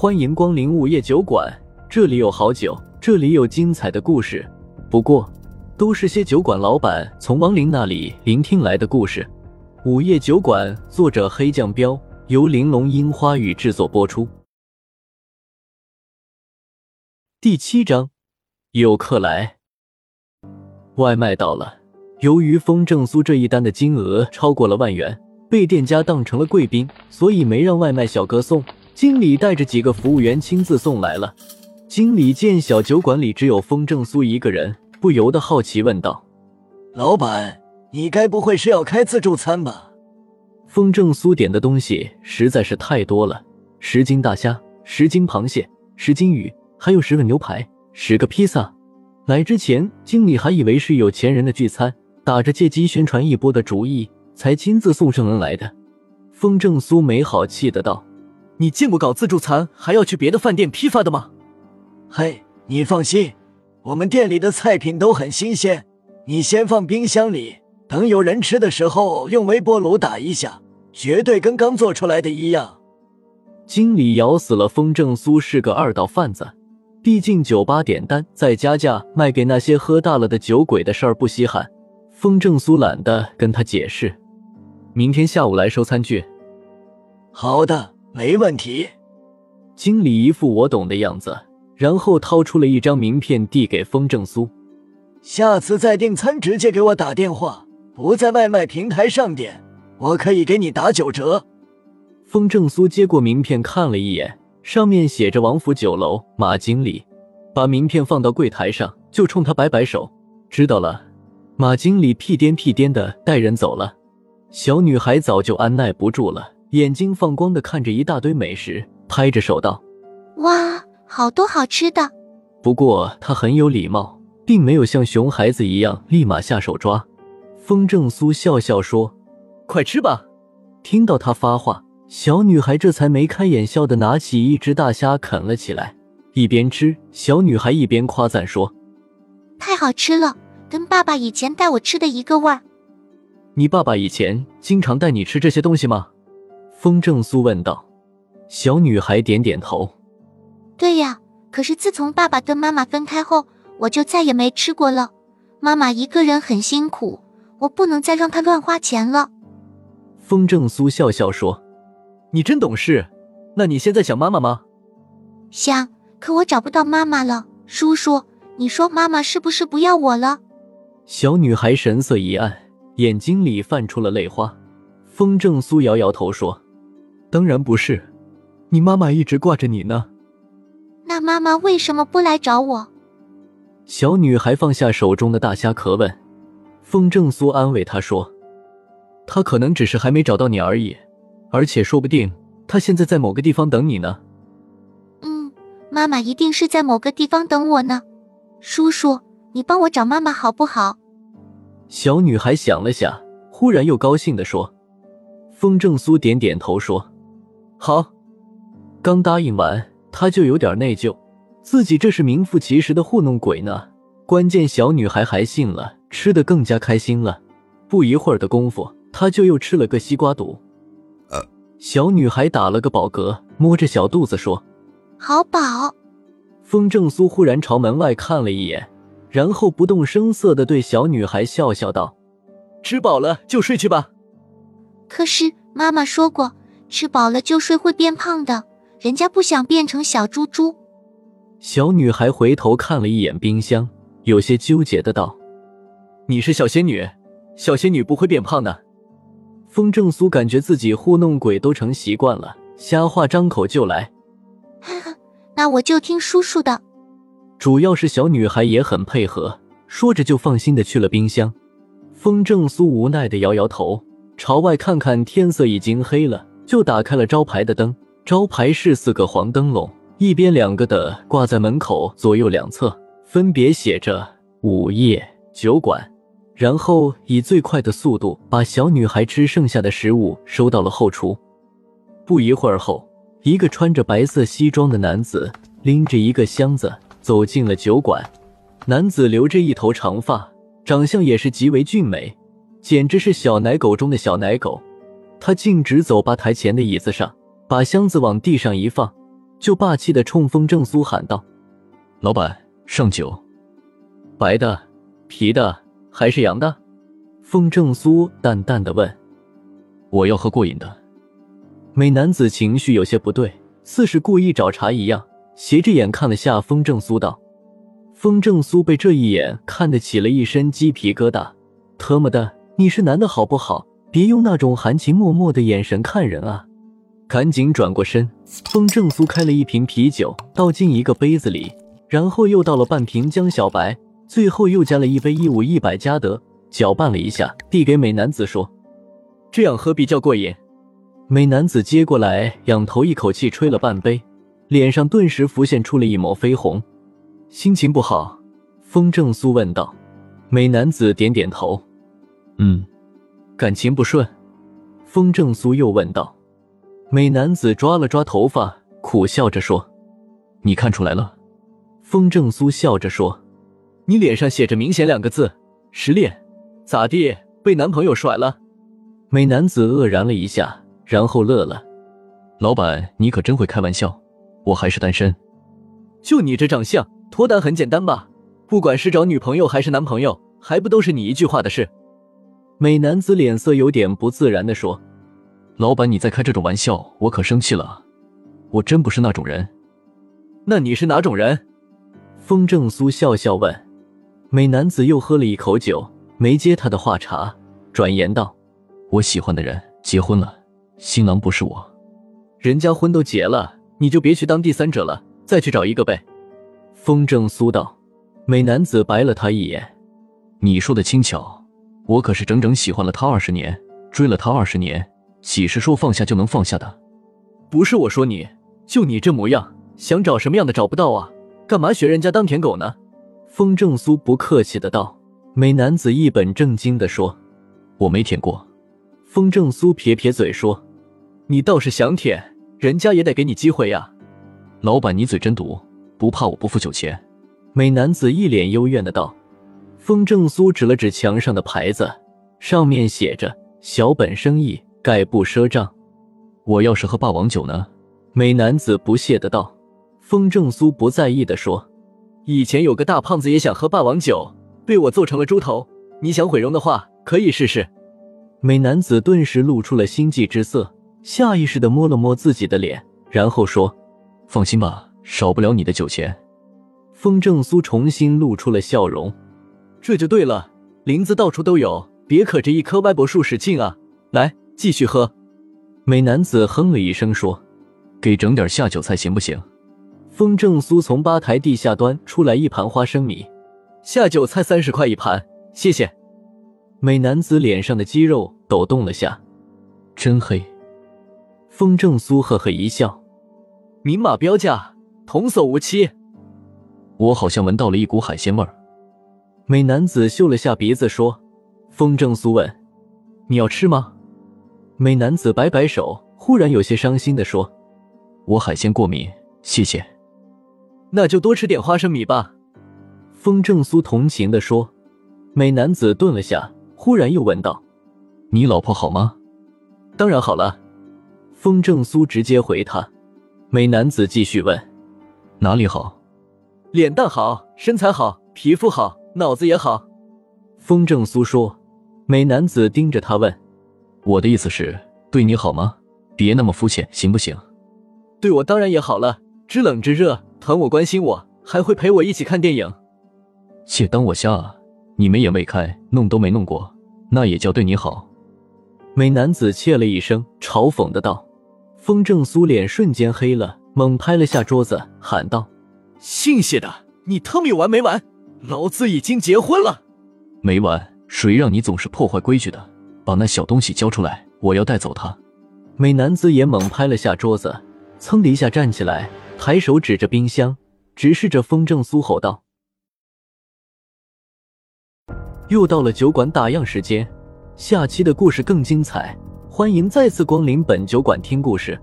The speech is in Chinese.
欢迎光临午夜酒馆，这里有好酒，这里有精彩的故事。不过，都是些酒馆老板从亡灵那里聆听来的故事。午夜酒馆，作者黑酱标，由玲珑樱花雨制作播出。第七章，有客来，外卖到了。由于风正苏这一单的金额超过了万元，被店家当成了贵宾，所以没让外卖小哥送。经理带着几个服务员亲自送来了。经理见小酒馆里只有风正苏一个人，不由得好奇问道：“老板，你该不会是要开自助餐吧？”风正苏点的东西实在是太多了：十斤大虾，十斤螃蟹，十斤鱼，还有十个牛排，十个披萨。来之前，经理还以为是有钱人的聚餐，打着借机宣传一波的主意，才亲自送上门来的。风正苏没好气的道。你见过搞自助餐还要去别的饭店批发的吗？嘿，你放心，我们店里的菜品都很新鲜，你先放冰箱里，等有人吃的时候用微波炉打一下，绝对跟刚做出来的一样。经理咬死了风正苏是个二道贩子，毕竟酒吧点单再加价卖给那些喝大了的酒鬼的事儿不稀罕。风正苏懒得跟他解释，明天下午来收餐具。好的。没问题，经理一副我懂的样子，然后掏出了一张名片递给风正苏。下次再订餐，直接给我打电话，不在外卖平台上点，我可以给你打九折。风正苏接过名片看了一眼，上面写着王府酒楼马经理，把名片放到柜台上，就冲他摆摆手，知道了。马经理屁颠屁颠的带人走了，小女孩早就按耐不住了。眼睛放光的看着一大堆美食，拍着手道：“哇，好多好吃的！”不过他很有礼貌，并没有像熊孩子一样立马下手抓。风正苏笑笑说：“快吃吧。”听到他发话，小女孩这才眉开眼笑的拿起一只大虾啃了起来。一边吃，小女孩一边夸赞说：“太好吃了，跟爸爸以前带我吃的一个味儿。”你爸爸以前经常带你吃这些东西吗？风正苏问道：“小女孩点点头，对呀。可是自从爸爸跟妈妈分开后，我就再也没吃过了。妈妈一个人很辛苦，我不能再让她乱花钱了。”风正苏笑笑说：“你真懂事。那你现在想妈妈吗？”“想，可我找不到妈妈了。叔叔，你说妈妈是不是不要我了？”小女孩神色一暗，眼睛里泛出了泪花。风正苏摇摇头说。当然不是，你妈妈一直挂着你呢。那妈妈为什么不来找我？小女孩放下手中的大虾壳问。风正苏安慰她说：“她可能只是还没找到你而已，而且说不定她现在在某个地方等你呢。”嗯，妈妈一定是在某个地方等我呢。叔叔，你帮我找妈妈好不好？小女孩想了想，忽然又高兴地说。风正苏点点头说。好，刚答应完，他就有点内疚，自己这是名副其实的糊弄鬼呢。关键小女孩还信了，吃的更加开心了。不一会儿的功夫，他就又吃了个西瓜肚。呃，小女孩打了个饱嗝，摸着小肚子说：“好饱。”风正苏忽然朝门外看了一眼，然后不动声色的对小女孩笑笑道：“吃饱了就睡去吧。”可是妈妈说过。吃饱了就睡会变胖的，人家不想变成小猪猪。小女孩回头看了一眼冰箱，有些纠结的道：“你是小仙女，小仙女不会变胖的。”风正苏感觉自己糊弄鬼都成习惯了，瞎话张口就来。那我就听叔叔的。主要是小女孩也很配合，说着就放心的去了冰箱。风正苏无奈的摇摇头，朝外看看，天色已经黑了。就打开了招牌的灯，招牌是四个黄灯笼，一边两个的挂在门口左右两侧，分别写着“午夜酒馆”。然后以最快的速度把小女孩吃剩下的食物收到了后厨。不一会儿后，一个穿着白色西装的男子拎着一个箱子走进了酒馆。男子留着一头长发，长相也是极为俊美，简直是小奶狗中的小奶狗。他径直走吧台前的椅子上，把箱子往地上一放，就霸气的冲风正苏喊道：“老板，上酒。白的、啤的还是洋的？”风正苏淡淡的问。“我要喝过瘾的。”美男子情绪有些不对，似是故意找茬一样，斜着眼看了下风正苏道。风正苏被这一眼看得起了一身鸡皮疙瘩，特么的，你是男的好不好？别用那种含情脉脉的眼神看人啊！赶紧转过身。风正苏开了一瓶啤酒，倒进一个杯子里，然后又倒了半瓶江小白，最后又加了一杯一五一百加德，搅拌了一下，递给美男子说：“这样喝比较过瘾。”美男子接过来，仰头一口气吹了半杯，脸上顿时浮现出了一抹绯红。心情不好？风正苏问道。美男子点点头：“嗯。”感情不顺，风正苏又问道。美男子抓了抓头发，苦笑着说：“你看出来了。”风正苏笑着说：“你脸上写着明显两个字，失恋。咋地？被男朋友甩了？”美男子愕然了一下，然后乐了：“老板，你可真会开玩笑。我还是单身。就你这长相，脱单很简单吧？不管是找女朋友还是男朋友，还不都是你一句话的事？”美男子脸色有点不自然的说：“老板，你在开这种玩笑，我可生气了。我真不是那种人。那你是哪种人？”风正苏笑笑问。美男子又喝了一口酒，没接他的话茬，转言道：“我喜欢的人结婚了，新郎不是我。人家婚都结了，你就别去当第三者了，再去找一个呗。”风正苏道。美男子白了他一眼：“你说的轻巧。”我可是整整喜欢了他二十年，追了他二十年，岂是说放下就能放下的？不是我说你，就你这模样，想找什么样的找不到啊？干嘛学人家当舔狗呢？风正苏不客气的道。美男子一本正经的说：“我没舔过。”风正苏撇撇嘴说：“你倒是想舔，人家也得给你机会呀。”老板，你嘴真毒，不怕我不付酒钱？美男子一脸幽怨的道。风正苏指了指墙上的牌子，上面写着“小本生意，概不赊账”。我要是喝霸王酒呢？美男子不屑的道。风正苏不在意的说：“以前有个大胖子也想喝霸王酒，被我做成了猪头。你想毁容的话，可以试试。”美男子顿时露出了心悸之色，下意识的摸了摸自己的脸，然后说：“放心吧，少不了你的酒钱。”风正苏重新露出了笑容。这就对了，林子到处都有，别可着一棵歪脖树使劲啊！来，继续喝。美男子哼了一声说：“给整点下酒菜行不行？”风正苏从吧台地下端出来一盘花生米，下酒菜三十块一盘，谢谢。美男子脸上的肌肉抖动了下，真黑。风正苏呵呵一笑：“明码标价，童叟无欺。”我好像闻到了一股海鲜味儿。美男子嗅了下鼻子，说：“风正苏问，你要吃吗？”美男子摆摆手，忽然有些伤心的说：“我海鲜过敏，谢谢。”那就多吃点花生米吧。”风正苏同情的说。美男子顿了下，忽然又问道：“你老婆好吗？”“当然好了。”风正苏直接回他。美男子继续问：“哪里好？”“脸蛋好，身材好，皮肤好。”脑子也好，风正苏说。美男子盯着他问：“我的意思是，对你好吗？别那么肤浅，行不行？”“对我当然也好了，知冷知热，疼我关心我，还会陪我一起看电影。”“且，当我瞎啊？你没眼未开，弄都没弄过，那也叫对你好？”美男子切了一声，嘲讽的道。风正苏脸瞬间黑了，猛拍了下桌子，喊道：“姓谢的，你他妈有完没完？”老子已经结婚了，没完！谁让你总是破坏规矩的？把那小东西交出来，我要带走他。美男子也猛拍了下桌子，噌的一下站起来，抬手指着冰箱，直视着风正苏吼道：“又到了酒馆打烊时间，下期的故事更精彩，欢迎再次光临本酒馆听故事。”